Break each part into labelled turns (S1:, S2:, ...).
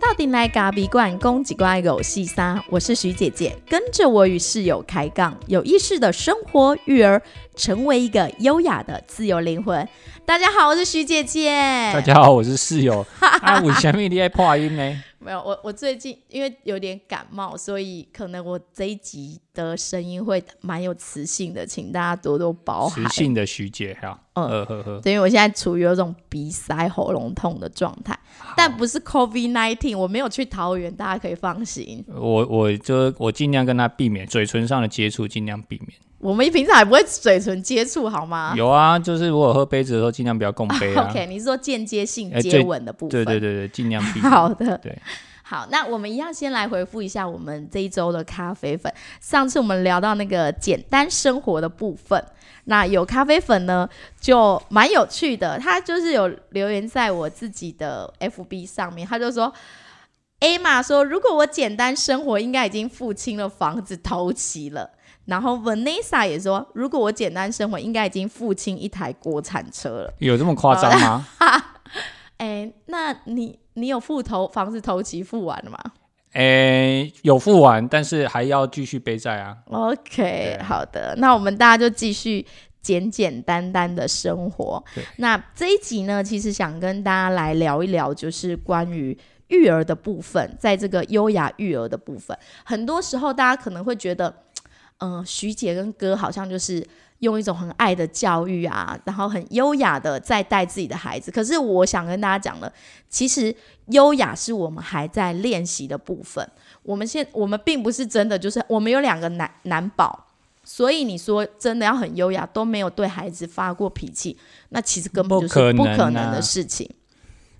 S1: 到底来咖比罐公几罐狗细沙？我是徐姐姐，跟着我与室友开杠，有意识的生活育儿，成为一个优雅的自由灵魂。大家好，我是徐姐姐。
S2: 大家好，我是室友。啊，为什么你爱破音呢？
S1: 没有，我我最近因为有点感冒，所以可能我这一集的声音会蛮有磁性的，请大家多多包涵。
S2: 磁性的徐姐哈，嗯呵呵呵，
S1: 因为我现在处于有种鼻塞、喉咙痛的状态，但不是 COVID nineteen，我没有去桃园，大家可以放心。
S2: 我我就我尽量跟他避免嘴唇上的接触，尽量避免。
S1: 我们平常也不会嘴唇接触，好吗？
S2: 有啊，就是如果喝杯子的时候，尽量不要共杯啊。
S1: OK，你是说间接性接吻的部
S2: 分？对对对对，尽量避。
S1: 好的，
S2: 对。
S1: 好，那我们一样先来回复一下我们这一周的咖啡粉。上次我们聊到那个简单生活的部分，那有咖啡粉呢，就蛮有趣的。他就是有留言在我自己的 FB 上面，他就说：“A 玛说，如果我简单生活，应该已经付清了房子，头齐了。”然后 Vanessa 也说：“如果我简单生活，应该已经付清一台国产车了。”
S2: 有这么夸张吗？
S1: 哎，那你？你有付头房子头期付完了吗？
S2: 诶，有付完，但是还要继续背债啊。
S1: OK，好的，那我们大家就继续简简单单的生活。那这一集呢，其实想跟大家来聊一聊，就是关于育儿的部分，在这个优雅育儿的部分，很多时候大家可能会觉得，嗯，徐姐跟哥好像就是。用一种很爱的教育啊，然后很优雅的在带自己的孩子。可是我想跟大家讲了，其实优雅是我们还在练习的部分。我们现我们并不是真的就是我们有两个男男宝，所以你说真的要很优雅，都没有对孩子发过脾气，那其实根本就是不可能的事情。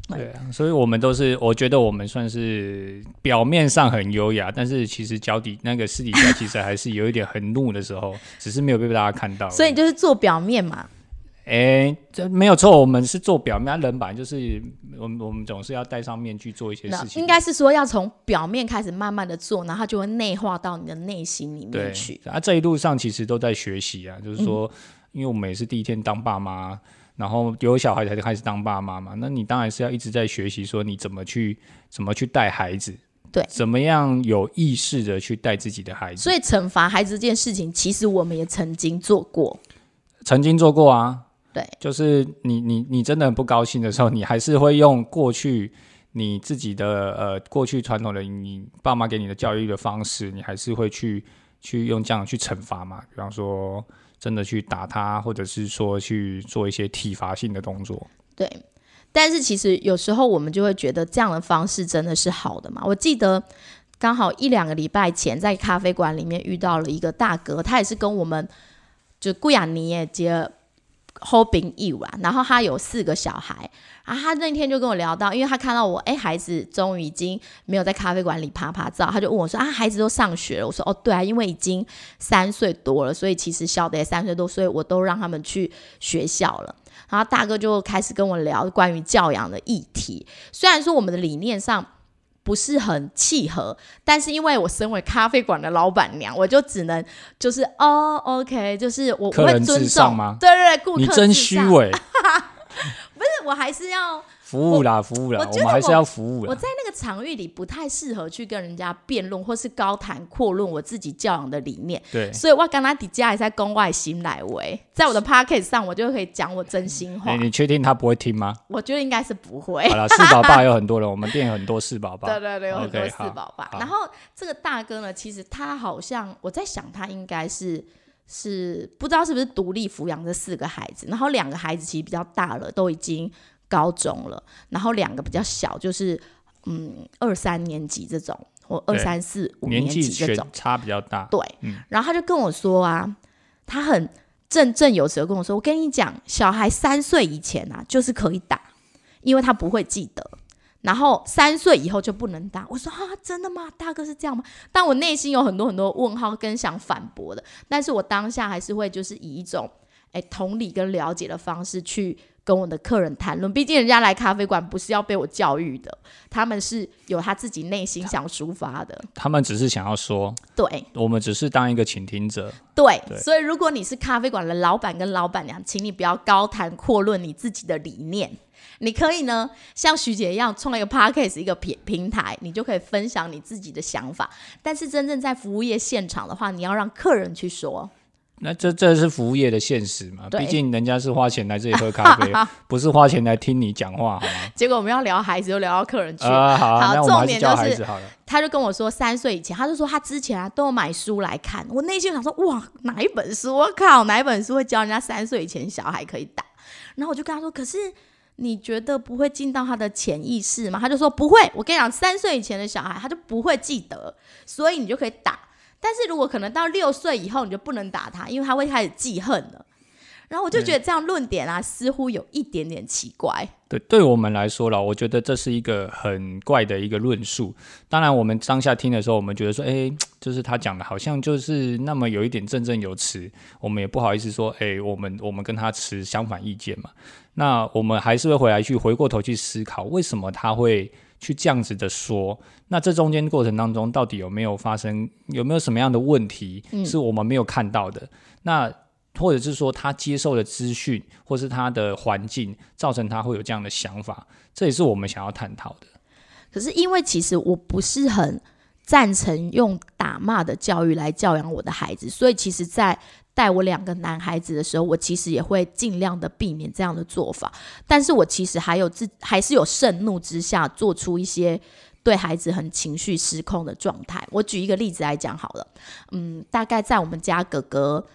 S2: 对啊，所以我们都是，我觉得我们算是表面上很优雅，但是其实脚底那个私底下其实还是有一点很怒的时候，只是没有被大家看到。
S1: 所以就是做表面嘛。
S2: 哎，这没有错，我们是做表面，人本来就是我们我们总是要戴上面具做一些事情。
S1: 应该是说要从表面开始慢慢的做，然后就会内化到你的内心里面去。
S2: 啊，这一路上其实都在学习啊，就是说，因为我们也是第一天当爸妈。然后有小孩才开始当爸妈嘛，那你当然是要一直在学习，说你怎么去怎么去带孩子，
S1: 对，
S2: 怎么样有意识的去带自己的孩子。
S1: 所以惩罚孩子这件事情，其实我们也曾经做过，
S2: 曾经做过啊。
S1: 对，
S2: 就是你你你真的很不高兴的时候，你还是会用过去你自己的呃过去传统的你爸妈给你的教育的方式，你还是会去去用这样去惩罚嘛？比方说。真的去打他，或者是说去做一些体罚性的动作。
S1: 对，但是其实有时候我们就会觉得这样的方式真的是好的嘛？我记得刚好一两个礼拜前在咖啡馆里面遇到了一个大哥，他也是跟我们就顾雅尼也接 hoping you 啊，然后他有四个小孩。啊，他那天就跟我聊到，因为他看到我，哎，孩子终于已经没有在咖啡馆里拍拍照，他就问我说：“啊，孩子都上学了。”我说：“哦，对啊，因为已经三岁多了，所以其实小的也三岁多，所以我都让他们去学校了。”然后大哥就开始跟我聊关于教养的议题，虽然说我们的理念上不是很契合，但是因为我身为咖啡馆的老板娘，我就只能就是哦，OK，就是我我会尊重
S2: 吗？
S1: 对对对，顾客
S2: 你真虚伪。
S1: 不是，我还是要
S2: 服务啦，服务啦，我们还是要服务。
S1: 我在那个场域里不太适合去跟人家辩论，或是高谈阔论我自己教养的理念。
S2: 对，
S1: 所以我刚刚底下也在宫外心来为，在我的 p o c k e t 上，我就可以讲我真心话。
S2: 你确定他不会听吗？
S1: 我觉得应该是不会。
S2: 好了，四宝爸有很多人，我们店有很多四宝爸。
S1: 对 对对，有很多四宝爸。然后这个大哥呢，其实他好像我在想，他应该是。是不知道是不是独立抚养这四个孩子，然后两个孩子其实比较大了，都已经高中了，然后两个比较小，就是嗯二三年级这种，或二三四五年级这种，
S2: 差比较大。
S1: 对，然后他就跟我说啊，他很振振有词的跟我说，我跟你讲，小孩三岁以前啊，就是可以打，因为他不会记得。然后三岁以后就不能打，我说啊，真的吗？大哥是这样吗？但我内心有很多很多问号跟想反驳的，但是我当下还是会就是以一种哎同理跟了解的方式去跟我的客人谈论，毕竟人家来咖啡馆不是要被我教育的，他们是有他自己内心想抒发的。
S2: 他们只是想要说，
S1: 对
S2: 我们只是当一个倾听者。
S1: 对，
S2: 对
S1: 所以如果你是咖啡馆的老板跟老板娘，请你不要高谈阔论你自己的理念。你可以呢，像徐姐一样创了一个 podcast 一个平平台，你就可以分享你自己的想法。但是真正在服务业现场的话，你要让客人去说。
S2: 那这这是服务业的现实嘛？毕竟人家是花钱来这里喝咖啡，不是花钱来听你讲话，好吗？
S1: 结果我们要聊孩子，又聊到客人去。
S2: 啊，好
S1: 重点就是
S2: 孩子好了。
S1: 他就跟我说，三岁以前，他就说他之前啊都有买书来看。我内心想说，哇，哪一本书？我靠，哪一本书会教人家三岁以前小孩可以打？然后我就跟他说，可是你觉得不会进到他的潜意识吗？他就说不会。我跟你讲，三岁以前的小孩他就不会记得，所以你就可以打。但是如果可能到六岁以后，你就不能打他，因为他会开始记恨了。然后我就觉得这样论点啊，似乎有一点点奇怪。
S2: 对，对我们来说了，我觉得这是一个很怪的一个论述。当然，我们当下听的时候，我们觉得说，哎，就是他讲的好像就是那么有一点振振有词，我们也不好意思说，哎，我们我们跟他持相反意见嘛。那我们还是会回来去回过头去思考，为什么他会去这样子的说？那这中间过程当中，到底有没有发生，有没有什么样的问题是我们没有看到的？那或者是说他接受的资讯，或是他的环境，造成他会有这样的想法，这也是我们想要探讨的。
S1: 可是因为其实我不是很赞成用打骂的教育来教养我的孩子，所以其实，在带我两个男孩子的时候，我其实也会尽量的避免这样的做法。但是我其实还有自还是有盛怒之下做出一些对孩子很情绪失控的状态。我举一个例子来讲好了，嗯，大概在我们家哥哥。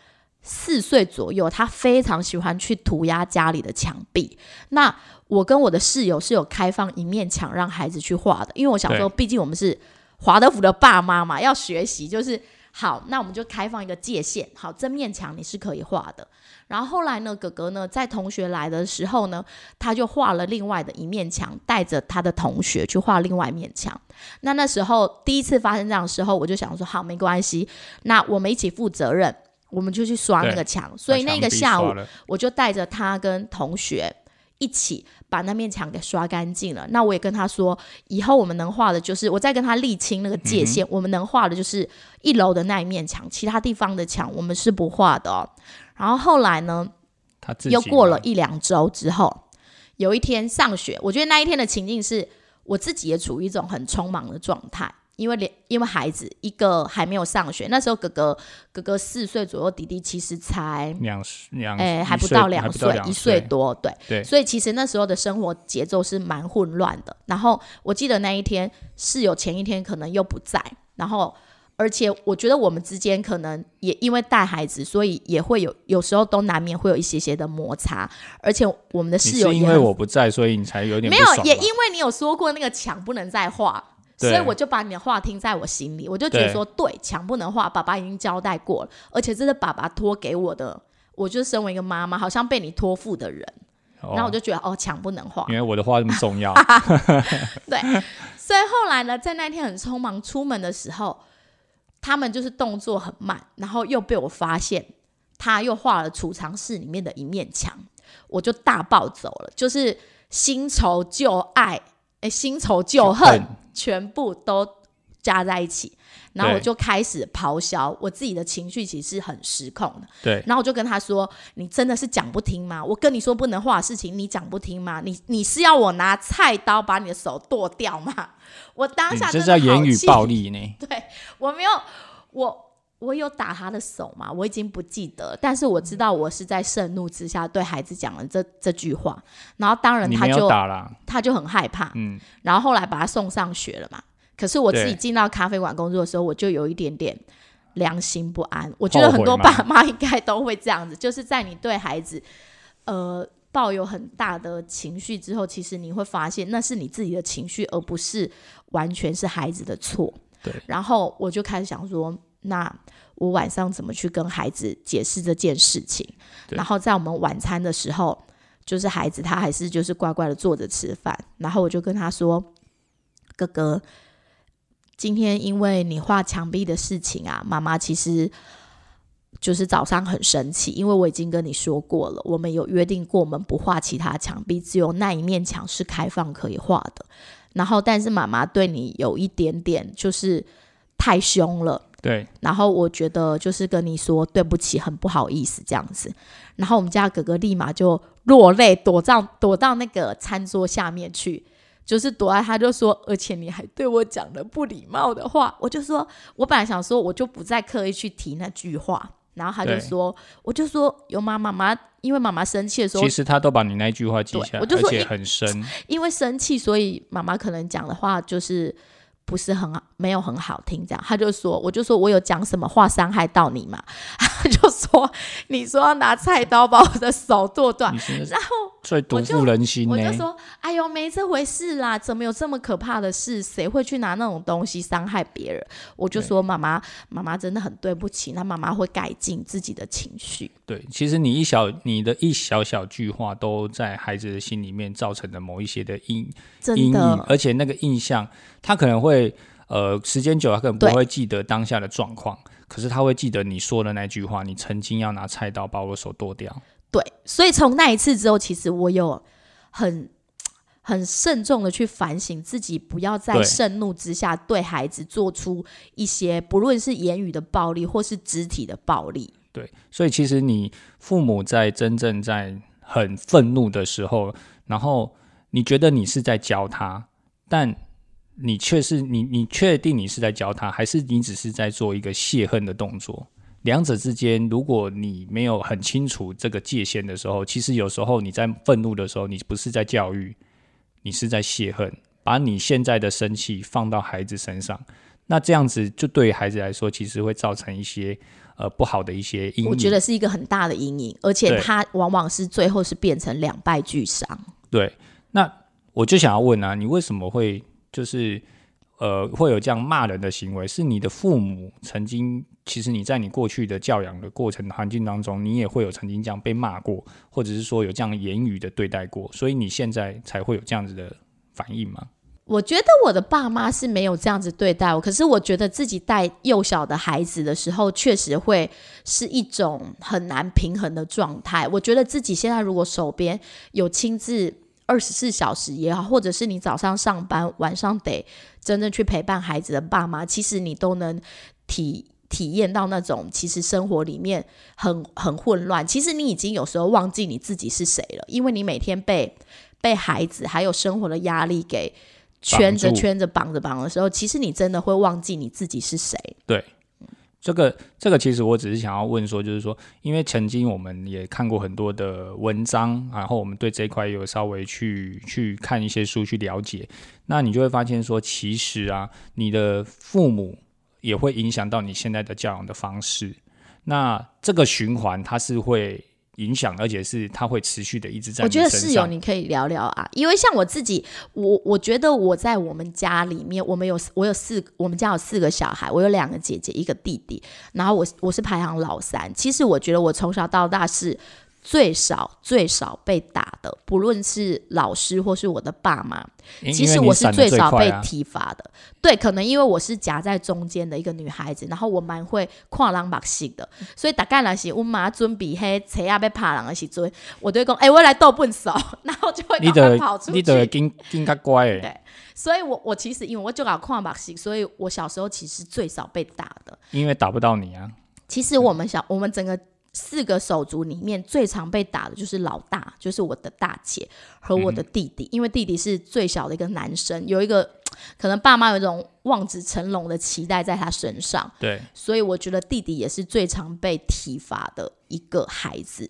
S1: 四岁左右，他非常喜欢去涂鸦家里的墙壁。那我跟我的室友是有开放一面墙让孩子去画的，因为我想说，毕竟我们是华德福的爸妈嘛，要学习就是好。那我们就开放一个界限，好，这面墙你是可以画的。然后后来呢，哥哥呢在同学来的时候呢，他就画了另外的一面墙，带着他的同学去画另外一面墙。那那时候第一次发生这样的时候，我就想说，好，没关系，那我们一起负责任。我们就去刷那个墙，所以那个下午我就带着他跟同学一起把那面墙给刷干净了。那我也跟他说，以后我们能画的就是我再跟他沥清那个界限，我们能画的就是一楼的那一面墙，其他地方的墙我们是不画的哦。然后后来呢，
S2: 他自
S1: 又过了一两周之后，有一天上学，我觉得那一天的情境是我自己也处于一种很匆忙的状态。因为连因为孩子一个还没有上学，那时候哥哥哥哥四岁左右，弟弟其实才
S2: 两两
S1: 哎还不到两岁，一岁多，对
S2: 对，
S1: 所以其实那时候的生活节奏是蛮混乱的。然后我记得那一天室友前一天可能又不在，然后而且我觉得我们之间可能也因为带孩子，所以也会有有时候都难免会有一些些的摩擦。而且我们的室友
S2: 因为我不在，所以你才有点
S1: 没有，也因为你有说过那个墙不能再画。所以我就把你的话听在我心里，我就觉得说，对，墙不能画，爸爸已经交代过了，而且这是爸爸托给我的，我就身为一个妈妈，好像被你托付的人，然后我就觉得，哦，墙不能画，
S2: 因为我的话那么重要。
S1: 对，所以后来呢，在那天很匆忙出门的时候，他们就是动作很慢，然后又被我发现，他又画了储藏室里面的一面墙，我就大暴走了，就是新仇旧爱。哎，新仇旧恨全部都加在一起，然后我就开始咆哮，我自己的情绪其实是很失控的。
S2: 对，
S1: 然后我就跟他说：“你真的是讲不听吗？我跟你说不能画的事情，你讲不听吗？你你是要我拿菜刀把你的手剁掉吗？”我当下
S2: 这叫言语暴力呢。
S1: 对我没有我。我有打他的手吗？我已经不记得，但是我知道我是在盛怒之下对孩子讲了这这句话，然后当然他就，他就很害怕，嗯，然后后来把他送上学了嘛。可是我自己进到咖啡馆工作的时候，我就有一点点良心不安。我觉得很多爸妈应该都会这样子，就是在你对孩子呃抱有很大的情绪之后，其实你会发现那是你自己的情绪，而不是完全是孩子的错。
S2: 对，
S1: 然后我就开始想说。那我晚上怎么去跟孩子解释这件事情？然后在我们晚餐的时候，就是孩子他还是就是乖乖的坐着吃饭。然后我就跟他说：“哥哥，今天因为你画墙壁的事情啊，妈妈其实就是早上很生气，因为我已经跟你说过了，我们有约定过，我们不画其他墙壁，只有那一面墙是开放可以画的。然后，但是妈妈对你有一点点就是太凶了，
S2: 对，
S1: 然后我觉得就是跟你说对不起，很不好意思这样子。然后我们家哥哥立马就落泪，躲到躲到那个餐桌下面去，就是躲在他就说，而且你还对我讲了不礼貌的话，我就说，我本来想说我就不再刻意去提那句话。然后他就说，我就说有妈妈妈，因为妈妈生气的时候
S2: 其，实他都把你那句话记
S1: 对
S2: 下来，
S1: 我就说
S2: 而且很深。
S1: 因为生气，所以妈妈可能讲的话就是不是很好，没有很好听。这样，他就说，我就说我有讲什么话伤害到你嘛？他就说，你说要拿菜刀把我的手剁断然后
S2: 最毒妇人心呢。
S1: 我就说，哎呦，没这回事啦，怎么有这么可怕的事？谁会去拿那种东西伤害别人？我就说，妈妈，妈妈真的很对不起，那妈妈会改进自己的情绪。
S2: 对，其实你一小你的一小小句话，都在孩子的心里面造成了某一些的阴阴影，而且那个印象，他可能会呃时间久了，他可能不会记得当下的状况，可是他会记得你说的那句话，你曾经要拿菜刀把我手剁掉。
S1: 对，所以从那一次之后，其实我有很很慎重的去反省自己，不要在盛怒之下对孩子做出一些不论是言语的暴力或是肢体的暴力。
S2: 对，所以其实你父母在真正在很愤怒的时候，然后你觉得你是在教他，但你却是你你确定你是在教他，还是你只是在做一个泄恨的动作？两者之间，如果你没有很清楚这个界限的时候，其实有时候你在愤怒的时候，你不是在教育，你是在泄恨，把你现在的生气放到孩子身上，那这样子就对于孩子来说，其实会造成一些呃不好的一些阴影。
S1: 我觉得是一个很大的阴影，而且
S2: 对
S1: 它往往是最后是变成两败俱伤。
S2: 对，那我就想要问啊，你为什么会就是呃会有这样骂人的行为？是你的父母曾经，其实你在你过去的教养的过程环境当中，你也会有曾经这样被骂过，或者是说有这样言语的对待过，所以你现在才会有这样子的反应吗？
S1: 我觉得我的爸妈是没有这样子对待我，可是我觉得自己带幼小的孩子的时候，确实会是一种很难平衡的状态。我觉得自己现在如果手边有亲自二十四小时也好，或者是你早上上班，晚上得真正去陪伴孩子的爸妈，其实你都能体。体验到那种其实生活里面很很混乱，其实你已经有时候忘记你自己是谁了，因为你每天被被孩子还有生活的压力给圈着圈着绑着绑的时候，其实你真的会忘记你自己是谁。
S2: 这个这个其实我只是想要问说，就是说，因为曾经我们也看过很多的文章，然后我们对这一块有稍微去去看一些书去了解，那你就会发现说，其实啊，你的父母也会影响到你现在的教养的方式。那这个循环它是会影响，而且是它会持续的一直在
S1: 我觉得。室友你可以聊聊啊，因为像我自己，我我觉得我在我们家里面，我们有我有四，我们家有四个小孩，我有两个姐姐，一个弟弟，然后我我是排行老三。其实我觉得我从小到大是最少最少被打的，不论是老师或是我的爸妈。其实我是最少被体罚的，对，可能因为我是夹在中间的一个女孩子，然后我蛮会跨狼把戏的，所以大概来是我妈准备黑车啊被爬人的时阵，我就会讲，哎、我来斗笨手，然后就会
S2: 你
S1: 赶快跑出去
S2: 你的
S1: 去。
S2: 更更加乖诶，
S1: 对所以我我其实因为我就搞跨把戏，所以我小时候其实最少被打的。
S2: 因为打不到你啊。
S1: 其实我们小我们整个四个手足里面最常被打的就是老大，就是我的大姐和我的弟弟，因为弟弟是最小的一个男生，有一个可能爸妈有一种望子成龙的期待在他身上，
S2: 对
S1: 所以我觉得弟弟也是最常被体罚的一个孩子。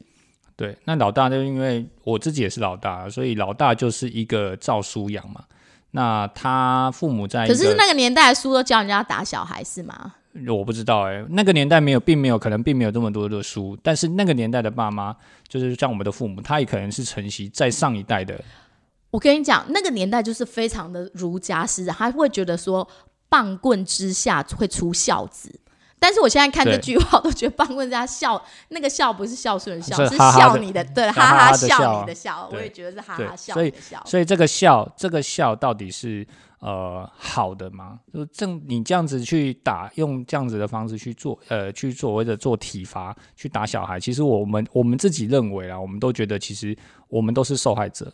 S2: 对，那老大就因为我自己也是老大，所以老大就是一个照书养嘛。那他父母在，
S1: 可是那个年代的书都教人家打小孩是吗？
S2: 我不知道哎、那个年代没有，并没有，可能并没有这么多的书。但是那个年代的爸妈，就是像我们的父母，他也可能是承袭在上一代的，
S1: 我跟你讲，那个年代就是非常的儒家思想，他会觉得说棒棍之下会出孝子。但是我现在看这句话，我都觉得棒棍人家笑，那个笑不是孝顺的笑，是笑你的，对，哈
S2: 哈
S1: 笑
S2: 笑
S1: 你的笑，我也觉得是哈哈笑
S2: 所以
S1: 你的笑。
S2: 所以这个笑，这个笑到底是呃好的吗？就正你这样子去打，用这样子的方式去做，呃，去所谓的做体罚，去打小孩，其实我们我们自己认为啦，我们都觉得其实我们都是受害者，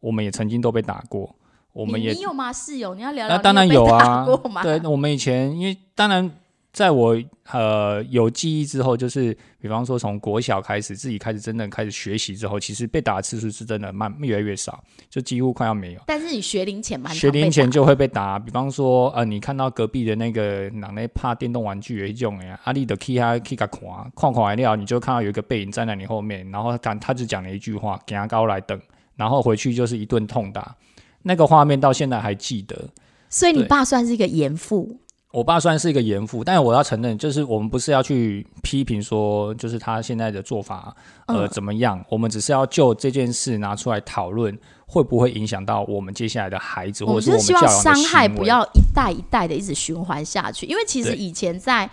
S2: 我们也曾经都被打过，我们也
S1: 你你有吗？室友，你要聊聊。
S2: 那当然
S1: 有
S2: 啊？对，我们以前因为当然在我呃有记忆之后，就是比方说从国小开始，自己开始真正开始学习之后，其实被打的次数是真的慢越来越少，就几乎快要没有。
S1: 但是你学龄前嘛
S2: 学龄前就会被打，比方说呃，你看到隔壁的那个哪那怕电动玩具有一种哎，阿丽的 key 他 key 个狂框框来料，你就看到有一个背影站在你后面，然后他他只讲了一句话，给他高来等，然后回去就是一顿痛打，那个画面到现在还记得。
S1: 所以你爸算是一个严父，
S2: 我爸算是一个严父，但是我要承认，就是我们不是要去批评说，就是他现在的做法呃、
S1: 嗯。
S2: 怎么样，我们只是要就这件事拿出来讨论，会不会影响到我们接下来的孩子，或
S1: 我
S2: 者是我们教养的
S1: 伤害不要一代一代的一直循环下去，因为其实以前在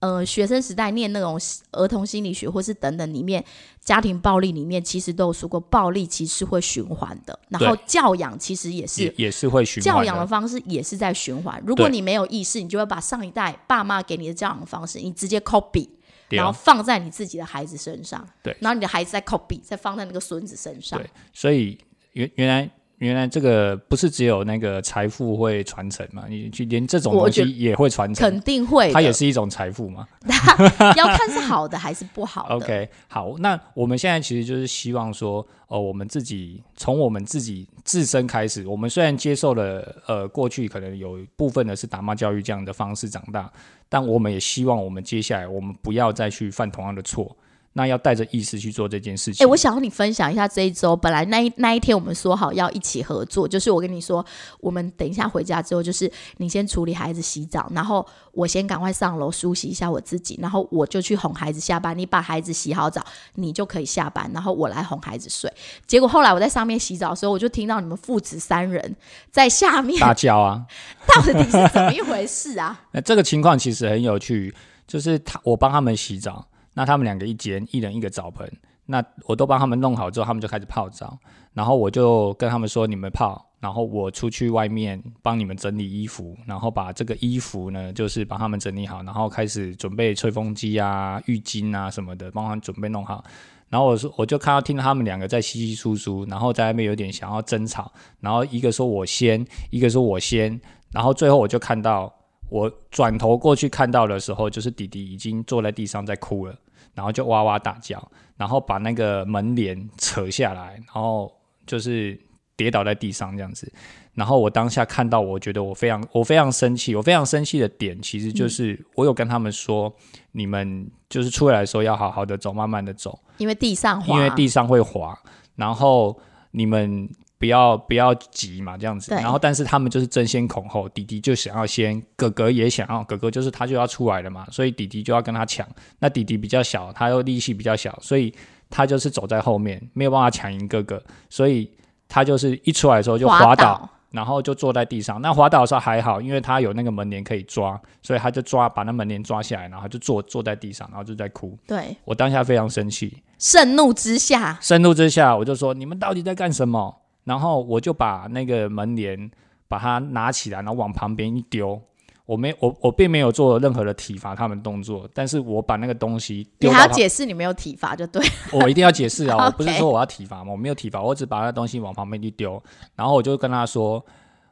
S1: 呃学生时代念那种儿童心理学或是等等里面，家庭暴力里面其实都有说过，暴力其实是会循环的，然后教养其实也是
S2: 也也是会循
S1: 教
S2: 环的。
S1: 养的方式也是在循环。如果你没有意识，你就会把上一代爸妈给你的教养方式，你直接 copy，然后放在你自己的孩子身上。
S2: 对
S1: 然后你的孩子再 copy，再放在那个孙子身上。
S2: 对所以原原来原来这个不是只有那个财富会传承嘛，你去连这种东西也会传承
S1: 肯，定会，
S2: 它也是一种财富嘛。
S1: 要看是好的还是不好的。
S2: OK，好，那我们现在其实就是希望说，呃，我们自己从我们自己自身开始，我们虽然接受了呃过去可能有部分的是打骂教育这样的方式长大，但我们也希望我们接下来我们不要再去犯同样的错，那要带着意识去做这件事
S1: 哎、
S2: 情。
S1: 我想要你分享一下这一周，本来那一那一天我们说好要一起合作，就是我跟你说，我们等一下回家之后，就是你先处理孩子洗澡，然后我先赶快上楼梳洗一下我自己，然后我就去哄孩子下班。你把孩子洗好澡，你就可以下班，然后我来哄孩子睡。结果后来我在上面洗澡的时候，我就听到你们父子三人在下面，
S2: 大叫啊！
S1: 到底是怎么一回事啊？
S2: 那这个情况其实很有趣，就是他我帮他们洗澡，那他们两个一间，一人一个澡盆，那我都帮他们弄好之后，他们就开始泡澡，然后我就跟他们说你们泡，然后我出去外面帮你们整理衣服，然后把这个衣服呢，就是帮他们整理好，然后开始准备吹风机啊、浴巾啊什么的，帮他们准备弄好。然后我说，我就看到听到他们两个在稀稀疏疏，然后在那边有点想要争吵，然后一个说我先，一个说我先，然后最后我就看到我转头过去看到的时候，就是弟弟已经坐在地上在哭了，然后就哇哇大叫，然后把那个门帘扯下来，然后就是跌倒在地上这样子。然后我当下看到，我觉得我非常我非常生气，我非常生气的点其实就是我有跟他们说，你们就是出来的时候要好好的走，慢慢的走，
S1: 因为地上滑，
S2: 因为地上会滑，然后你们不要不要急嘛，这样子。然后，但是他们就是争先恐后，弟弟就想要先，哥哥也想要，哥哥就是他就要出来了嘛，所以弟弟就要跟他抢。那弟弟比较小，他又力气比较小，所以他就是走在后面，没有办法抢赢哥哥，所以他就是一出来的时候就滑倒。然后就坐在地上。那滑倒的时候还好，因为他有那个门帘可以抓，所以他就抓把那门帘抓下来，然后就坐坐在地上，然后就在哭。
S1: 对，
S2: 我当下非常生气，
S1: 盛怒之下，
S2: 盛怒之下，我就说你们到底在干什么？然后我就把那个门帘把它拿起来，然后往旁边一丢。我没我我并没有做任何的体罚他们动作，但是我把那个东西丢
S1: 还要解释你没有体罚就对。
S2: 我一定要解释啊！我不是说我要体罚嘛，我没有体罚，我只把那东西往旁边一丢，然后我就跟他说，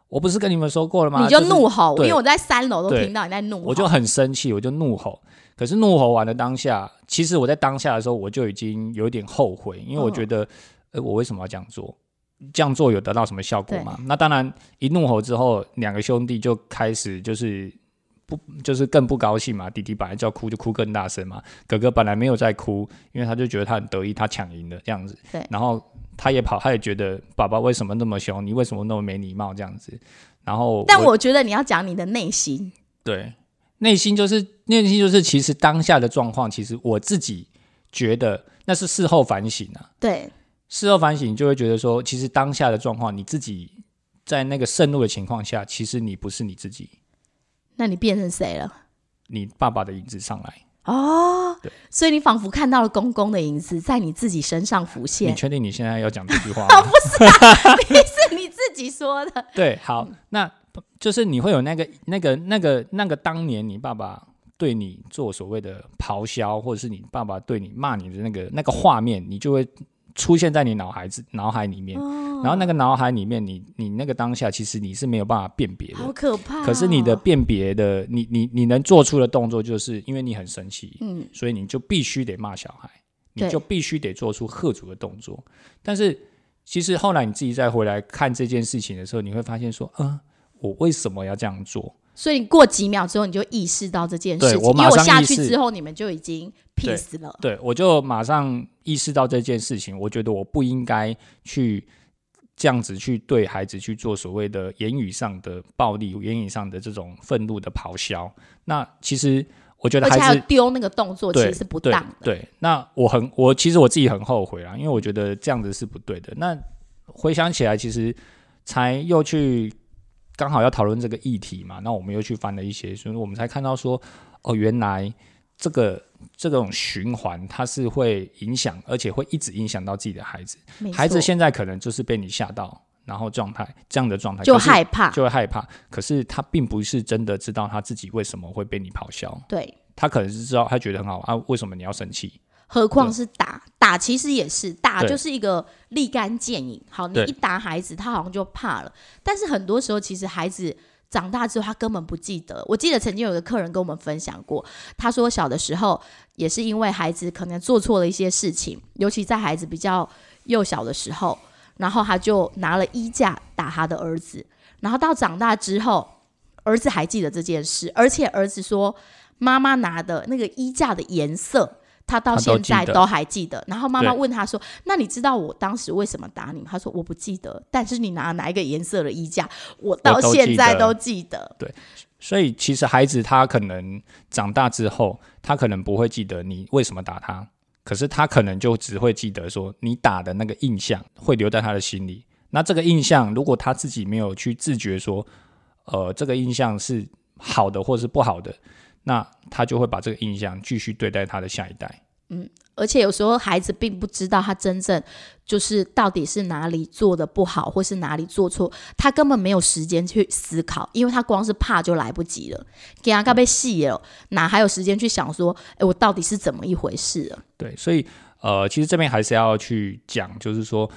S2: 我不是跟你们说过了吗？
S1: 你就怒吼，因为我在三楼都听到你在怒吼，
S2: 我就很生气，我就怒吼。可是怒吼完的当下，其实我在当下的时候，我就已经有一点后悔，因为我觉得，呃，我为什么要这样做？这样做有得到什么效果吗？那当然，一怒吼之后，两个兄弟就开始就是不就是更不高兴嘛。弟弟本来就要哭，就哭更大声嘛。哥哥本来没有在哭，因为他就觉得他很得意，他抢赢了这样子。
S1: 对
S2: 然后他也跑，他也觉得爸爸为什么那么凶？你为什么那么没礼貌？这样子。然后，
S1: 但我觉得你要讲你的内心，
S2: 对，内心就是内心就是，其实当下的状况，其实我自己觉得那是事后反省啊。
S1: 对，
S2: 事后反省，你就会觉得说，其实当下的状况，你自己在那个盛怒的情况下，其实你不是你自己，
S1: 那你变成谁了？
S2: 你爸爸的影子上来。
S1: 哦
S2: 对，
S1: 所以你仿佛看到了公公的影子在你自己身上浮现你，
S2: 确定你现在要讲这句话 吗？
S1: 是你自己说的。
S2: 对，好，那就是你会有那个、那个、那个、那个当年你爸爸对你做所谓的咆哮，或者是你爸爸对你骂你的那个那个画面，你就会出现在你脑海子脑海里面。
S1: 哦
S2: 然后那个脑海里面，你你那个当下，其实你是没有办法辨别
S1: 好
S2: 的。
S1: 可怕哦、
S2: 可是你的辨别的，你你你能做出的动作，就是因为你很生气，
S1: 嗯，
S2: 所以你就必须得骂小孩，你就必须得做出喝阻的动作。但是其实后来你自己再回来看这件事情的时候，你会发现说，嗯、我为什么要这样做？
S1: 所以你过几秒之后，你就意识到这件事情，
S2: 对我马
S1: 因为我下去之后，你们就已经 peace 了。
S2: 对我就马上意识到这件事情，我觉得我不应该去这样子去对孩子去做所谓的言语上的暴力、言语上的这种愤怒的咆哮。那其实我觉得
S1: 还是丢那个动作，其
S2: 对
S1: 实是不
S2: 对
S1: 当的。
S2: 对，那我很我其实我自己很后悔啊，因为我觉得这样子是不对的。那回想起来，其实才又去刚好要讨论这个议题嘛，那我们又去翻了一些，所以我们才看到说，哦，原来这个这种循环它是会影响，而且会一直影响到自己的孩子。孩子现在可能就是被你吓到，然后状态这样的状态
S1: 就
S2: 是
S1: 害怕，
S2: 就会害怕，可是他并不是真的知道他自己为什么会被你咆哮。
S1: 对。
S2: 他可能是知道，他觉得很好啊，为什么你要生气？
S1: 何况是打打，其实也是打，就是一个立竿见影。好，你一打孩子，他好像就怕了。但是很多时候，其实孩子长大之后，他根本不记得。我记得曾经有个客人跟我们分享过，他说小的时候也是因为孩子可能做错了一些事情，尤其在孩子比较幼小的时候，然后他就拿了衣架打他的儿子，然后到长大之后，儿子还记得这件事，而且儿子说妈妈拿的那个衣架的颜色。他到现在都还记得，然后妈妈问他说：“那你知道我当时为什么打你吗？”他说：“我不记得，但是你拿哪一个颜色的衣架，我到
S2: 我都记得
S1: 现在都记得。
S2: 对所以其实孩子他可能长大之后，他可能不会记得你为什么打他，可是他可能就只会记得说你打的那个印象会留在他的心里。那这个印象，如果他自己没有去自觉说，呃，这个印象是好的或是不好的，那他就会把这个印象继续对待他的下一代。
S1: 嗯而且有时候孩子并不知道他真正就是到底是哪里做的不好，或是哪里做错，他根本没有时间去思考，因为他光是怕就来不及了，给他该被戏了，哪还有时间去想说，哎，我到底是怎么一回事啊？
S2: 对，所以呃，其实这边还是要去讲，就是说，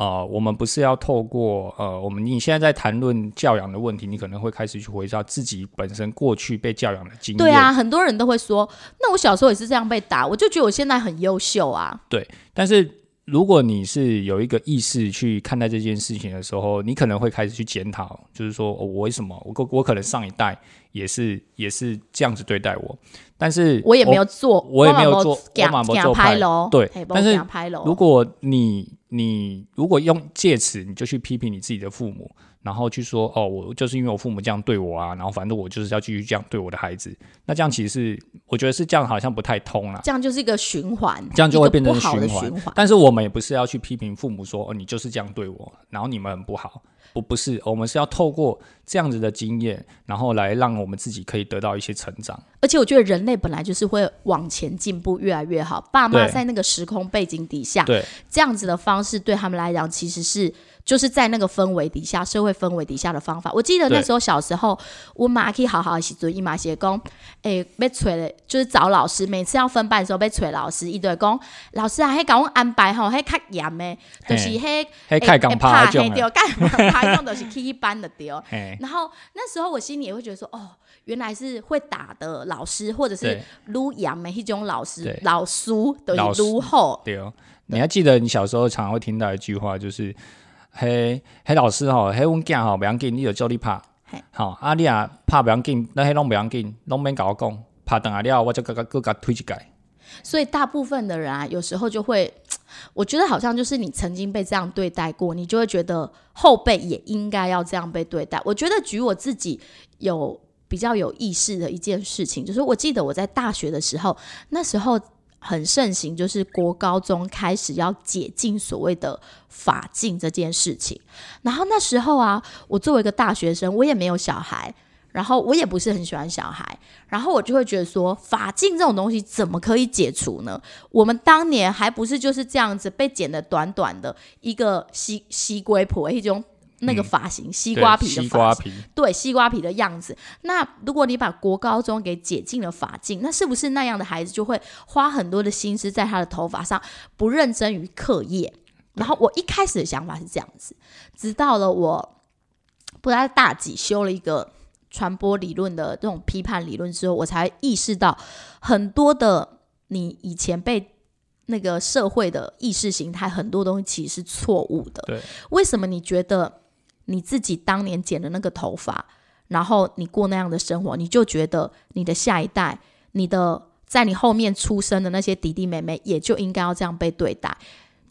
S2: 呃，我们不是要透过呃，我们你现在在谈论教养的问题，你可能会开始去回到自己本身过去被教养的经验。
S1: 对啊，很多人都会说，那我小时候也是这样被打，我就觉得我现在很优秀啊。
S2: 对但是如果你是有一个意识去看待这件事情的时候，你可能会开始去检讨，就是说、哦我为什么我我我可能上一代也是也是这样子对待我，但是
S1: 我也没有做，
S2: 我也没有做
S1: 给
S2: 我嘛没做派
S1: 拍楼，
S2: 对但是。如果你你如果用借此你就去批评你自己的父母，然后去说哦，我就是因为我父母这样对我啊，然后反正我就是要继续这样对我的孩子，那这样其实是我觉得是这样，好像不太通啦。
S1: 这样就是一个循环，
S2: 这样就会变成循环。但是我们也不是要去批评父母说哦，你就是这样对我，然后你们很不好。不，不是，我们是要透过这样子的经验，然后来让我们自己可以得到一些成长。
S1: 而且我觉得人类本来就是会往前进步，越来越好。爸妈在那个时空背景底下，
S2: 对
S1: 这样子的方式对他们来讲，其实是就是在那个氛围底下、社会氛围底下的方法。我记得那
S2: 对。
S1: 时候小时候，我妈可以好好的写作业嘛，写讲，诶，被催了，就是找老师，每次要分班的时候被催老师，一堆讲，老师啊，迄甲我安排吼，迄较严的，就是嘿。
S2: 嘿，开港趴
S1: 嘿对，
S2: 种的，
S1: 干拍种就是去一班的对。
S2: 嘿，
S1: 然后那时候我心里也会觉得说，哦，原来是会打的老师，或者是
S2: 对。
S1: 撸羊的一种老师，老叔都
S2: 老
S1: 是撸后，
S2: 对哦。你还记得你小时候常常会听到一句话，就是嘿，嘿老师吼，嘿阮囝吼不要紧，你就叫你拍
S1: 嘿，
S2: 好啊你啊拍不要紧，那嘿拢不要紧，拢免甲我讲，拍等下了我就甲甲佮甲推一改。
S1: 所以大部分的人啊，有时候就会，我觉得好像就是你曾经被这样对待过，你就会觉得后辈也应该要这样被对待。我觉得举我自己有比较有意识的一件事情，就是我记得我在大学的时候，那时候很盛行，就是国高中开始要解禁所谓的法禁这件事情。然后那时候啊，我作为一个大学生，我也没有小孩。然后我也不是很喜欢小孩，然后我就会觉得说，法禁这种东西怎么可以解除呢？我们当年还不是就是这样子被剪的短短的一个西西龟婆一种那个发型，西瓜皮的
S2: 西
S1: 发型，
S2: 瓜皮，
S1: 对西瓜皮的样子。那如果你把国高中给解禁了发禁，那是不是那样的孩子就会花很多的心思在他的头发上，不认真于课业？然后我一开始的想法是这样子，直到了我不知道大几修了一个传播理论的这种批判理论之后，我才意识到很多的你以前被那个社会的意识形态很多东西其实是错误的。
S2: 对，
S1: 为什么你觉得你自己当年剪的那个头发，然后你过那样的生活，你就觉得你的下一代，你的在你后面出生的那些弟弟妹妹也就应该要这样被对待？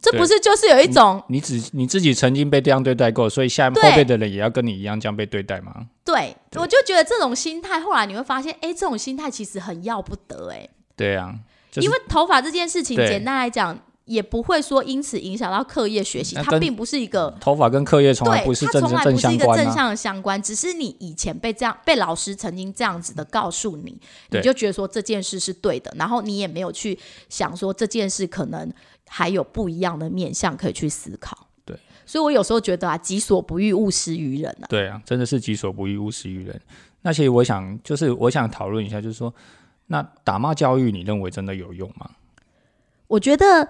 S1: 这不是就是有一种
S2: 你只你自己曾经被这样对待过，所以下后
S1: 对
S2: 辈的人也要跟你一样这样被对待吗？
S1: 对，
S2: 对
S1: 我就觉得这种心态，后来你会发现，哎，这种心态其实很要不得，哎，
S2: 对啊，就是
S1: 因为头发这件事情，简单来讲，也不会说因此影响到课业学习，它并不是一个。
S2: 头发跟课业从来，不是正
S1: 它从来
S2: 正
S1: 不是一个。正向的相关，只是你以前被这样被老师曾经这样子的告诉你，你就觉得说这件事是对的，然后你也没有去想说这件事可能还有不一样的面向可以去思考。
S2: 对，
S1: 所以我有时候觉得啊，己所不欲，勿施于人啊。
S2: 对啊，真的是己所不欲，勿施于人。那其实我想，就是我想讨论一下，就是说，那打骂教育，你认为真的有用吗？
S1: 我觉得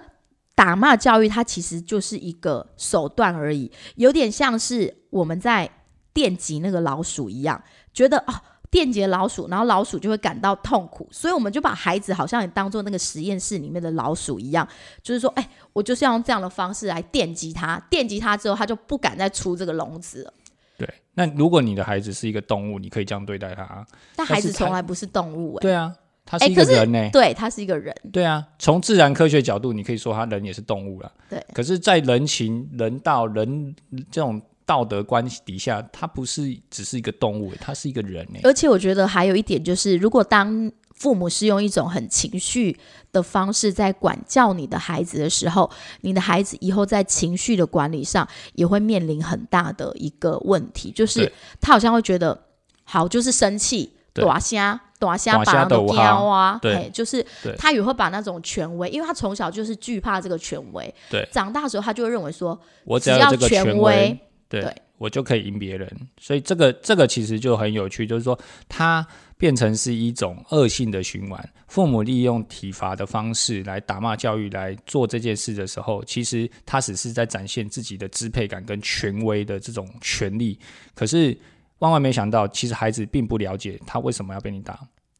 S1: 打骂教育它其实就是一个手段而已，有点像是我们在电击那个老鼠一样，觉得哦。电击老鼠，然后老鼠就会感到痛苦，所以我们就把孩子好像也当做那个实验室里面的老鼠一样，就是说，哎，我就是要用这样的方式来电击它，电击它之后，它就不敢再出这个笼子了。
S2: 对，那如果你的孩子是一个动物，你可以这样对待他。
S1: 但孩子从来不是动物、哎，
S2: 对啊，他
S1: 哎
S2: 是一个人呢、
S1: 对，他是一个人，
S2: 对啊，从自然科学角度，你可以说他人也是动物了。
S1: 对，
S2: 可是，在人情、人道、人这种道德关系底下，他不是只是一个动物，他是一个人呢、
S1: 而且我觉得还有一点就是，如果当父母是用一种很情绪的方式在管教你的孩子的时候，你的孩子以后在情绪的管理上也会面临很大的一个问题，就是他好像会觉得，好就是生气，
S2: 对。
S1: 短虾短虾
S2: 大
S1: 把人都
S2: 声就有
S1: 叼啊，
S2: 对
S1: 就是他也会把那种权威，因为他从小就是惧怕这个权威，
S2: 对
S1: 长大的时候他就会认为说，
S2: 我
S1: 只要
S2: 这个
S1: 权
S2: 威，对
S1: 对
S2: 我就可以赢别人。所以这个这个其实就很有趣，就是说它变成是一种恶性的循环。父母利用体罚的方式来打骂教育来做这件事的时候，其实他只是在展现自己的支配感跟权威的这种权利。可是万万没想到，其实孩子并不了解他为什么要被你打，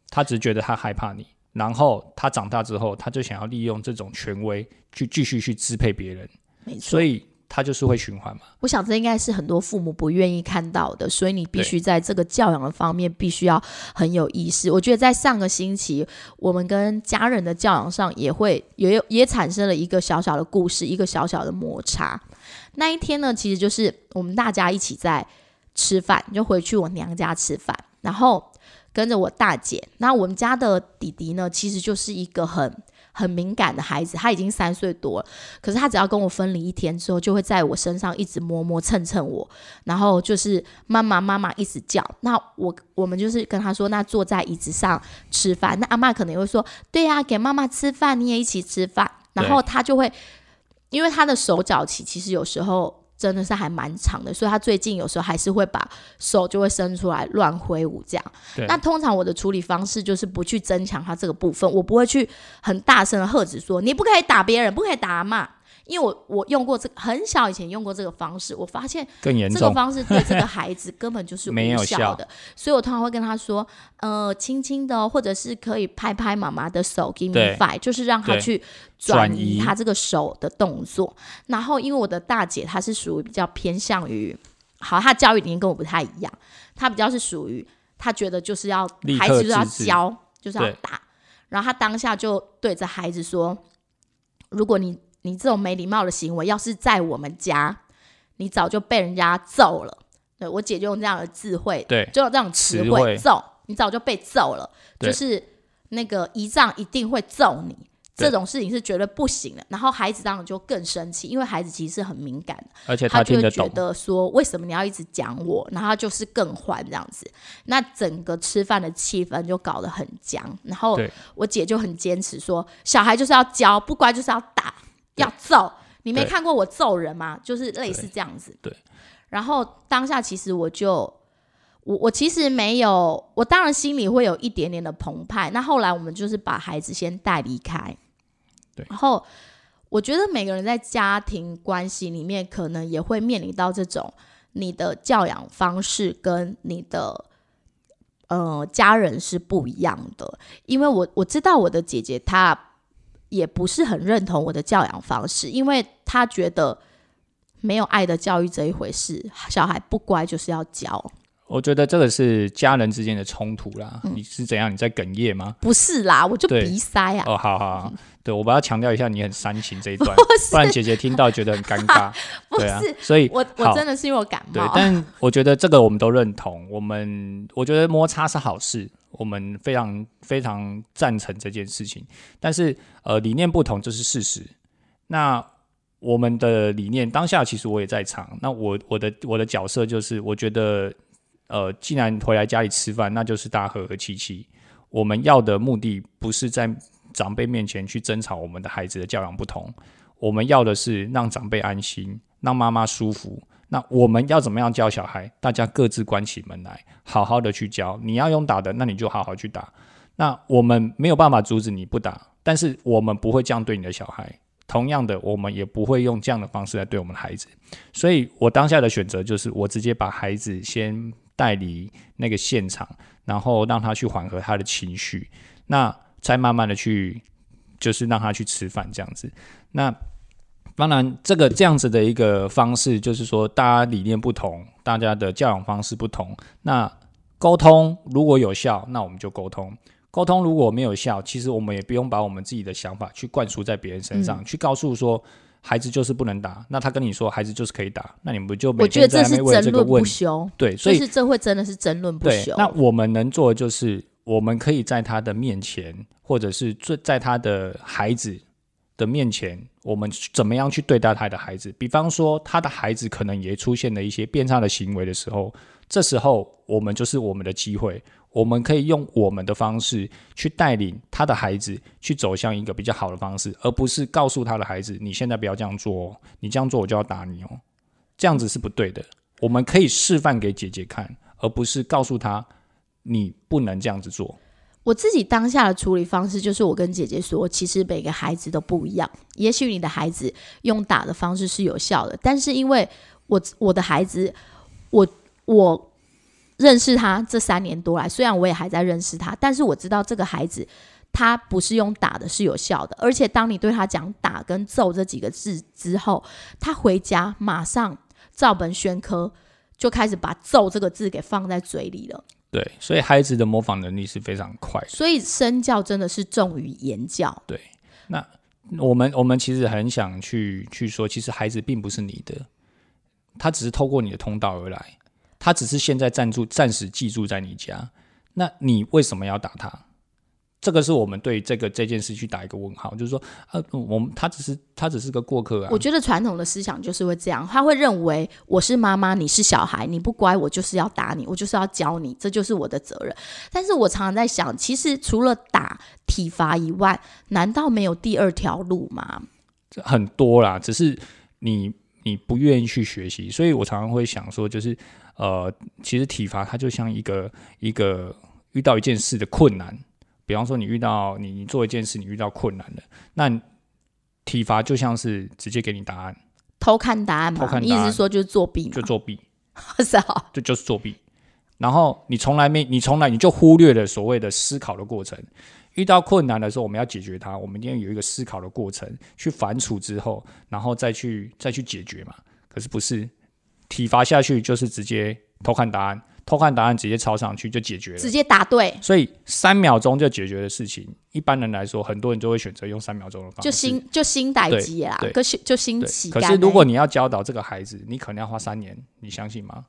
S2: 他只是觉得他害怕你。然后他长大之后，他就想要利用这种权威去继续去支配别人，
S1: 没错
S2: 所。以他就是会循环嘛。
S1: 我想这应该是很多父母不愿意看到的，所以你必须在这个教养的方面必须要很有意识。我觉得在上个星期，我们跟家人的教养上也会也也产生了一个小小的故事，一个小小的摩擦。那一天呢，其实就是我们大家一起在吃饭，就回去我娘家吃饭，然后跟着我大姐。那我们家的弟弟呢，其实就是一个很很敏感的孩子，他已经三岁多了。可是他只要跟我分离一天之后，就会在我身上一直摸摸蹭蹭我，然后就是妈妈妈妈一直叫。那我我们就是跟他说，那坐在椅子上吃饭。那阿妈可能也会说，对呀、给妈妈吃饭，你也一起吃饭。然后他就会，因为他的手脚期其实有时候真的是还蛮长的，所以他最近有时候还是会把手就会伸出来乱挥舞这样。那通常我的处理方式就是不去增强他这个部分，我不会去很大声的喝止说你不可以打别人，不可以打阿骂。因为我我用过这个很小以前用过这个方式，我发现
S2: 更严重。
S1: 这个方式对这个 孩子根本就是
S2: 没有效
S1: 无效的，所以我通常会跟他说，呃，轻轻的哦，或者是可以拍拍妈妈的手，give me five，就是让他去
S2: 转
S1: 转移
S2: 移
S1: 他这个手的动作。然后，因为我的大姐她是属于比较偏向于，好，她教育理念跟我不太一样，她比较是属于她觉得就是要孩子就是要教，就是要打，然后她当下就对着孩子说，如果你你这种没礼貌的行为，要是在我们家，你早就被人家揍了。对我姐就用这样的智慧，
S2: 对。
S1: 就用这种词
S2: 词汇。
S1: 汇揍，你早就被揍了，就是那个姨丈一定会揍你，这种事情是绝对不行的。然后孩子当然就更生气，因为孩子其实是很敏感的，
S2: 而且
S1: 他就会觉
S2: 得
S1: 说为什么你要一直讲我，然后他就是更欢这样子。那整个吃饭的气氛就搞得很僵。然后我姐就很坚持说，小孩就是要教，不乖就是要打，要揍。你没看过我揍人吗？就是类似这样子。
S2: 对。
S1: 然后当下其实我就。我我其实没有，我当然心里会有一点点的澎湃。那后来我们就是把孩子先带离开，
S2: 对
S1: 然后我觉得每个人在家庭关系里面，可能也会面临到这种你的教养方式跟你的呃家人是不一样的。因为我我知道我的姐姐她也不是很认同我的教养方式，因为他觉得没有爱的教育这一回事，小孩不乖就是要教。
S2: 我觉得这个是家人之间的冲突啦。
S1: 嗯
S2: 你是怎样？你在哽咽吗？
S1: 不是啦，我就鼻塞啊。
S2: 哦，好好好，对我把它强调一下，你很煽情这一段，
S1: 不
S2: 不然姐姐听到觉得很尴尬。
S1: 不
S2: 对啊
S1: 是，
S2: 所以
S1: 我我真的是因为我感
S2: 对
S1: 冒，，
S2: 但我觉得这个我们都认同。我们我觉得摩擦是好事，我们非常非常赞成这件事情。但是呃，理念不同这是事实。那我们的理念当下其实我也在场。那我我的我的角色就是，我觉得呃，既然回来家里吃饭，那就是大家和和气气。我们要的目的不是在长辈面前去争吵我们的孩子的教养不同，我们要的是让长辈安心，让妈妈舒服。那我们要怎么样教小孩？大家各自关起门来，好好的去教。你要用打的，那你就好好去打。那我们没有办法阻止你不打，但是我们不会这样对你的小孩。同样的，我们也不会用这样的方式来对我们的孩子。所以我当下的选择就是，我直接把孩子先带离那个现场，然后让他去缓和他的情绪，那再慢慢的去，就是让他去吃饭这样子。那当然，这个这样子的一个方式，就是说大家理念不同，大家的教养方式不同，那沟通如果有效，那我们就沟通。沟通如果没有效，其实我们也不用把我们自己的想法去灌输在别人身上，去告诉说孩子就是不能打，那他跟你说孩子就是可以打，那你们不就每
S1: 我觉得这是争论不休，
S2: 对，所以
S1: 就是这会真的是争论不休。。
S2: 那我们能做的就是，我们可以在他的面前，或者是最在他的孩子的面前，我们怎么样去对待他的孩子？比方说，他的孩子可能也出现了一些变差的行为的时候，这时候我们就是我们的机会，我们可以用我们的方式去带领他的孩子去走向一个比较好的方式，而不是告诉他的孩子：你现在不要这样做哦，你这样做我就要打你哦。这样子是不对的。我们可以示范给姐姐看，而不是告诉他你不能这样子做。
S1: 我自己当下的处理方式就是，我跟姐姐说，其实每个孩子都不一样。也许你的孩子用打的方式是有效的，但是因为我我的孩子，我我认识他这三年多来，虽然我也还在认识他，但是我知道这个孩子他不是用打的是有效的，而且当你对他讲打跟揍这几个字之后，他回家马上照本宣科，就开始把揍这个字给放在嘴里了。
S2: 对，所以孩子的模仿能力是非常快的。
S1: 所以身教真的是重于言教。
S2: 对，那我们我们其实很想去去说，其实孩子并不是你的，他只是透过你的通道而来，他只是现在暂住暂时寄住在你家，那你为什么要打他？这个是我们对这个这件事去打一个问号，就是说，呃，我们他只是他只是个过客啊
S1: 我，觉得传统的思想就是会这样，他会认为我是妈妈，你是小孩，你不乖，我就是要打你，我就是要教你，这就是我的责任。但是我常常在想，其实除了打体罚以外，难道没有第二条路吗？
S2: 很多啦，只是你你不愿意去学习，所以我常常会想说，就是呃，其实体罚它就像一个一个遇到一件事的困难，比方说你遇到你你做一件事，你遇到困难了，那体罚就像是直接给你答案，
S1: 偷看答案嘛？
S2: 偷看答案
S1: 你意思是说就是作弊吗？
S2: 就作弊，
S1: 是啊，
S2: 这就是作弊。然后你从来没，你从来你就忽略了所谓的思考的过程。遇到困难的时候，我们要解决它，我们一定要有一个思考的过程，去反刍之后，然后再去再去解决嘛。可是不是体罚下去就是直接偷看答案，偷看答案直接抄上去就解决了。
S1: 直接答对，
S2: 所以三秒钟就解决的事情，一般人来说，很多人就会选择用三秒钟的方式。
S1: 就新就新代机啦可是就新
S2: 对
S1: 起。
S2: 可是如果你要教导这个孩子，你可能要花三年，你相信吗？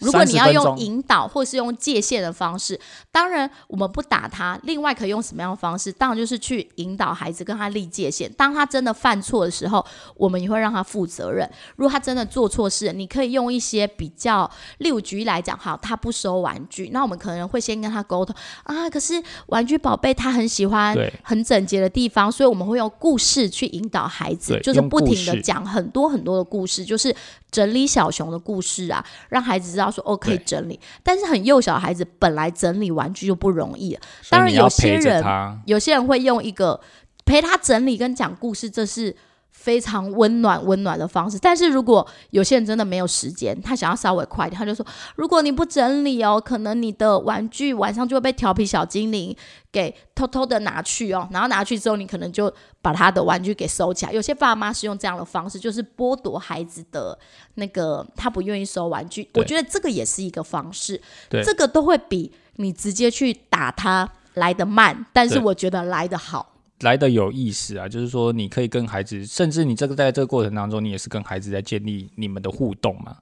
S1: 如果你要用引导或是用界限的方式，当然我们不打他，另外可以用什么样的方式？当然就是去引导孩子跟他立界限。当他真的犯错的时候，我们也会让他负责任。如果他真的做错事，你可以用一些比较，例如举例来讲，好，他不收玩具，那我们可能会先跟他沟通啊，可是玩具宝贝他很喜欢很整洁的地方，所以我们会用故事去引导孩子，就是不停的讲很多很多的故事，就是整理小熊的故事啊，让孩子知道说哦可以整理。但是很幼小的孩子本来整理玩具就不容易当然有些人，有些人会用一个陪他整理跟讲故事，这是非常温暖温暖的方式。但是如果有些人真的没有时间，他想要稍微快一点，他就说：如果你不整理哦，可能你的玩具晚上就会被调皮小精灵给偷偷的拿去哦。然后拿去之后，你可能就把他的玩具给收起来。有些爸妈是用这样的方式，就是剥夺孩子的那个他不愿意收玩具。我觉得这个也是一个方式，
S2: 对
S1: 这个都会比你直接去打他来的慢，但是我觉得来的好。
S2: 来的有意思啊，就是说你可以跟孩子，甚至你这个在这个过程当中，你也是跟孩子在建立你们的互动嘛。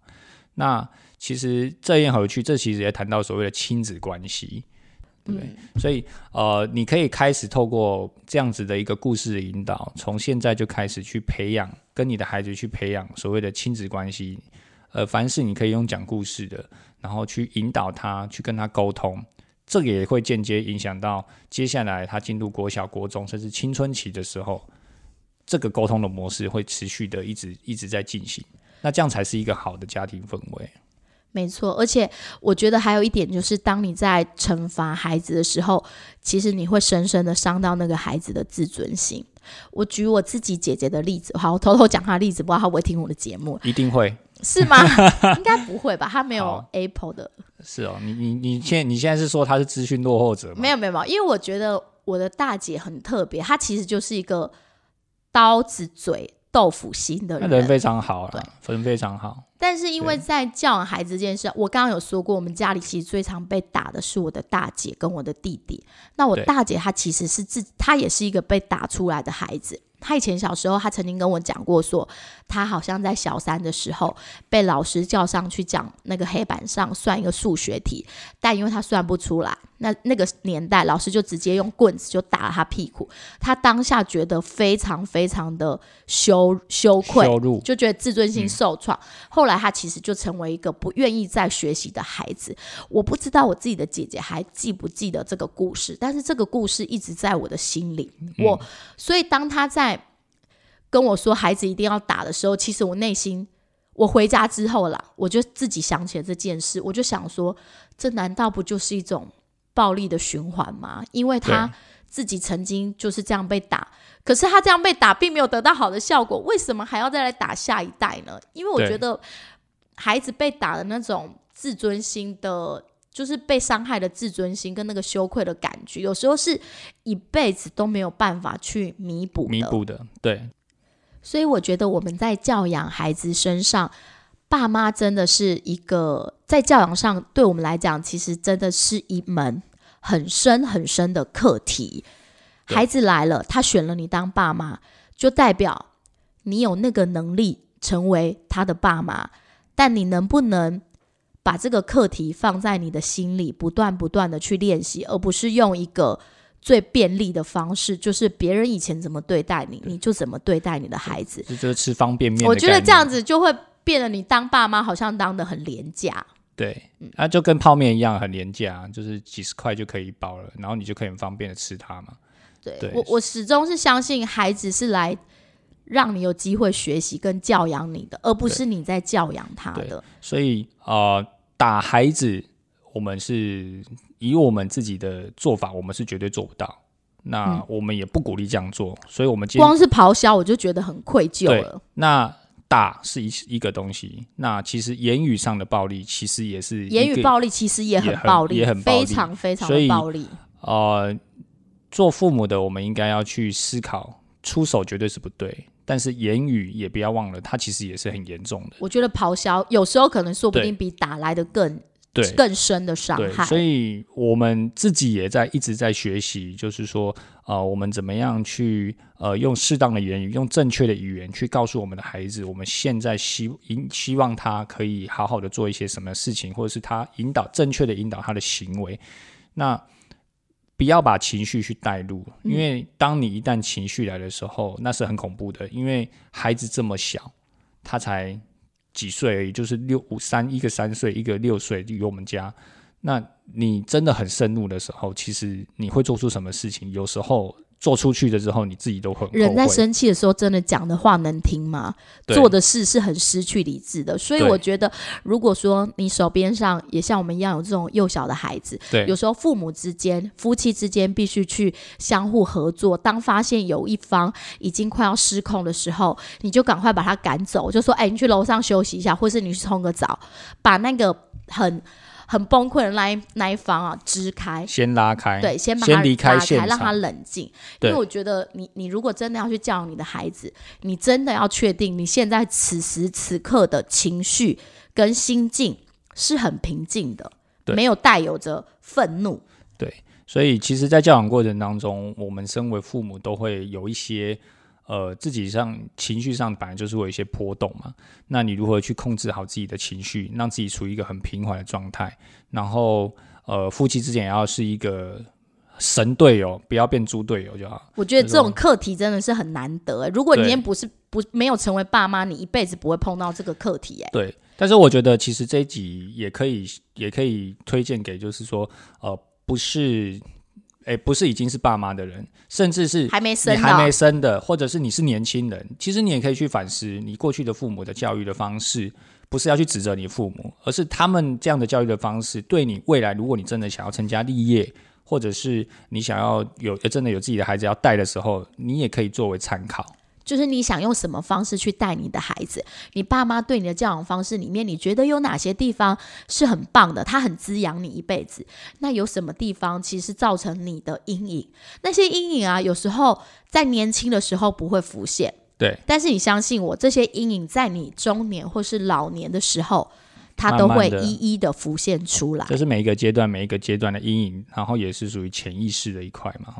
S2: 那其实这样回去，这其实也谈到所谓的亲子关系，对不对？所以呃，你可以开始透过这样子的一个故事的引导，从现在就开始去培养，跟你的孩子去培养所谓的亲子关系。呃，凡是你可以用讲故事的，然后去引导他，去跟他沟通，这个也会间接影响到接下来他进入国小、国中，甚至青春期的时候，这个沟通的模式会持续的一直一直在进行。那这样才是一个好的家庭氛围。
S1: 没错，而且我觉得还有一点就是，当你在惩罚孩子的时候，其实你会深深的伤到那个孩子的自尊心。我举我自己姐姐的例子，好，我偷偷讲她的例子，不知道她会不会听我的节目，
S2: 一定会
S1: 是吗？应该不会吧？他没有 Apple 的，
S2: 是哦，你你你现在你现在是说他是资讯落后者吗？
S1: 没有没有没有，因为我觉得我的大姐很特别，她其实就是一个刀子嘴豆腐心的人，
S2: 那人非常好
S1: 对，
S2: 人非常好。
S1: 但是因为在教养孩子这件事，我刚刚有说过，我们家里其实最常被打的是我的大姐跟我的弟弟。那我大姐她其实是自，她也是一个被打出来的孩子。他以前小时候，他曾经跟我讲过说，他好像在小三的时候被老师叫上去讲那个黑板上算一个数学题，但因为他算不出来，那那个年代老师就直接用棍子就打了他屁股。他当下觉得非常非常的羞羞愧，
S2: 羞辱，
S1: 就觉得自尊心受创。后来他其实就成为一个不愿意再学习的孩子。我不知道我自己的姐姐还记不记得这个故事，但是这个故事一直在我的心里。我所以当他在跟我说孩子一定要打的时候，其实我内心。我回家之后啦，我就自己想起了这件事，我就想说，这难道不就是一种暴力的循环嘛？因为他自己曾经就是这样被打，可是他这样被打并没有得到好的效果，为什么还要再来打下一代呢？因为我觉得孩子被打的那种自尊心的，就是被伤害的自尊心跟那个羞愧的感觉，有时候是一辈子都没有办法去弥补。
S2: 弥补的，对
S1: 所以我觉得我们在教养孩子身上，爸妈真的是一个在教养上对我们来讲，其实真的是一门很深很深的课题。孩子来了，他选了你当爸妈，就代表你有那个能力成为他的爸妈，但你能不能？把这个课题放在你的心里，不断不断的去练习，而不是用一个最便利的方式，就是别人以前怎么对待你，你就怎么对待你的孩子。
S2: 这就是吃方便面
S1: 我觉得这样子就会变得你当爸妈好像当的很廉价。
S2: 对，
S1: 嗯
S2: 那、就跟泡面一样很廉价，就是几十块就可以一包了，然后你就可以很方便的吃它嘛。
S1: 对
S2: 对
S1: 我，我始终是相信孩子是来让你有机会学习跟教养你的，而不是你在教养他的。
S2: 所以呃，打孩子，我们是以我们自己的做法，我们是绝对做不到。那
S1: 嗯
S2: 我们也不鼓励这样做，所以我们今天
S1: 光是咆哮我就觉得很愧疚了。
S2: 那打是一一个东西，那其实言语上的暴力其实也是
S1: 言语暴力其实也很暴力，
S2: 也很暴力
S1: 非常非常的暴力。
S2: 呃，做父母的我们应该要去思考，出手绝对是不对，但是言语也不要忘了，它其实也是很严重的。
S1: 我觉得咆哮有时候可能说不定比打来的更
S2: 对
S1: 更深的伤
S2: 对，
S1: 害。
S2: 所以我们自己也在一直在学习，就是说，呃，我们怎么样去呃用适当的言语，用正确的语言去告诉我们的孩子，我们现在希希希望他可以好好的做一些什么事情，或者是他引导正确的引导他的行为。那不要把情绪去带入，因为当你一旦情绪来的时候，那是很恐怖的。因为孩子这么小，他才几岁而已，就是六五三，一个三岁，一个六岁，离我们家。那你真的很盛怒的时候，其实你会做出什么事情？有时候做出去的时候，你自己都很
S1: 人在。生气的时候，真的讲的话能听吗？做的事是很失去理智的。所以我觉得，如果说你手边上也像我们一样有这种幼小的孩子，
S2: 对
S1: 有时候父母之间、夫妻之间必须去相互合作。当发现有一方已经快要失控的时候，你就赶快把他赶走，就说：“哎，你去楼上休息一下，或是你去冲个澡，把那个很很崩溃的那一那一方啊支开。”
S2: 先拉开，
S1: 对，先把他
S2: 先离开
S1: 拉
S2: 现
S1: 开，让他。冷静。因
S2: 对
S1: 为我觉得你，你如果真的要去教育你的孩子，你真的要确定你现在此时此刻的情绪跟心境是很平静的，
S2: 对
S1: 没有带有着愤怒。
S2: 对所以，其实，在教养过程当中，我们身为父母都会有一些呃自己上情绪上本来就是会有一些波动嘛。那你如何去控制好自己的情绪，让自己处于一个很平缓的状态？然后，呃，夫妻之间也要是一个神队友，不要变猪队友就好。
S1: 我觉得这种课题真的是很难得欸。如果你今天不是不没有成为爸妈，你一辈子不会碰到这个课题。哎，
S2: 对，但是我觉得其实这一集也可以，也可以推荐给就是说，呃，不是，哎，不是已经是爸妈的人，甚至是
S1: 还没生
S2: 还没生的，或者是你是年轻人，其实你也可以去反思你过去的父母的教育的方式，不是要去指责你父母，而是他们这样的教育的方式，对你未来，如果你真的想要成家立业，或者是你想要有呃真的有自己的孩子要带的时候，你也可以作为参考。
S1: 就是你想用什么方式去带你的孩子？你爸妈对你的教养方式里面，你觉得有哪些地方是很棒的？他很滋养你一辈子。那有什么地方其实造成你的阴影？那些阴影啊，有时候在年轻的时候不会浮现，
S2: 对，
S1: 但是你相信我，这些阴影在你中年或是老年的时候，它都会一一的浮现出来。
S2: 这是每一个阶段每一个阶段的阴影，然后也是属于潜意识的一块嘛。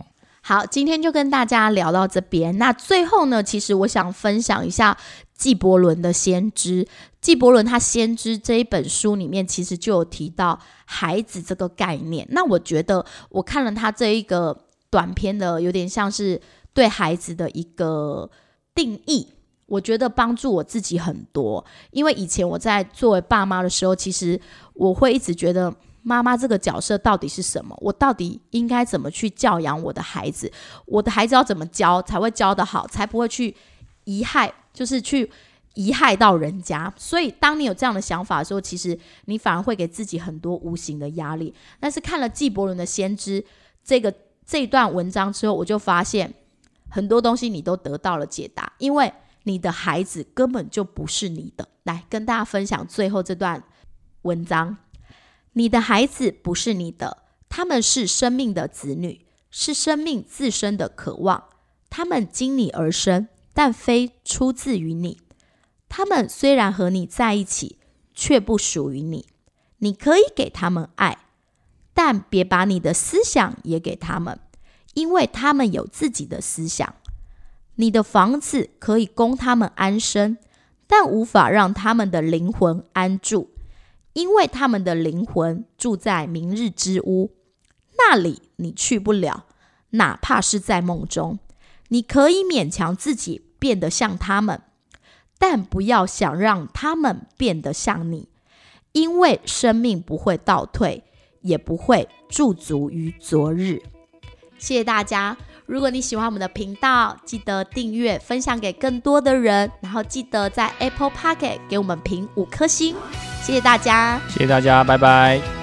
S1: 好，今天就跟大家聊到这边。那最后呢，其实我想分享一下纪伯伦的《先知》。纪伯伦他《先知》这一本书里面，其实就有提到孩子这个概念。那我觉得我看了他这一个短片的，有点像是对孩子的一个定义。我觉得帮助我自己很多，因为以前我在作为爸妈的时候，其实我会一直觉得妈妈这个角色到底是什么？我到底应该怎么去教养我的孩子？我的孩子要怎么教才会教得好，才不会去遗害，就是去遗害到人家。所以，当你有这样的想法的时候，其实你反而会给自己很多无形的压力。但是看了纪伯伦的《先知》这个这段文章之后，我就发现很多东西你都得到了解答，因为你的孩子根本就不是你的。来跟大家分享最后这段文章。你的孩子不是你的，他们是生命的子女，是生命自身的渴望。他们经你而生，但非出自于你。他们虽然和你在一起，却不属于你。你可以给他们爱，但别把你的思想也给他们，因为他们有自己的思想。你的房子可以供他们安身，但无法让他们的灵魂安住。因为他们的灵魂住在明日之屋，那里你去不了，哪怕是在梦中。你可以勉强自己变得像他们，但不要想让他们变得像你，因为生命不会倒退，也不会驻足于昨日。谢谢大家！如果你喜欢我们的频道，记得订阅、分享给更多的人，然后记得在 Apple Pocket 给我们评五颗星。谢谢大家。
S2: 谢谢大家，拜拜。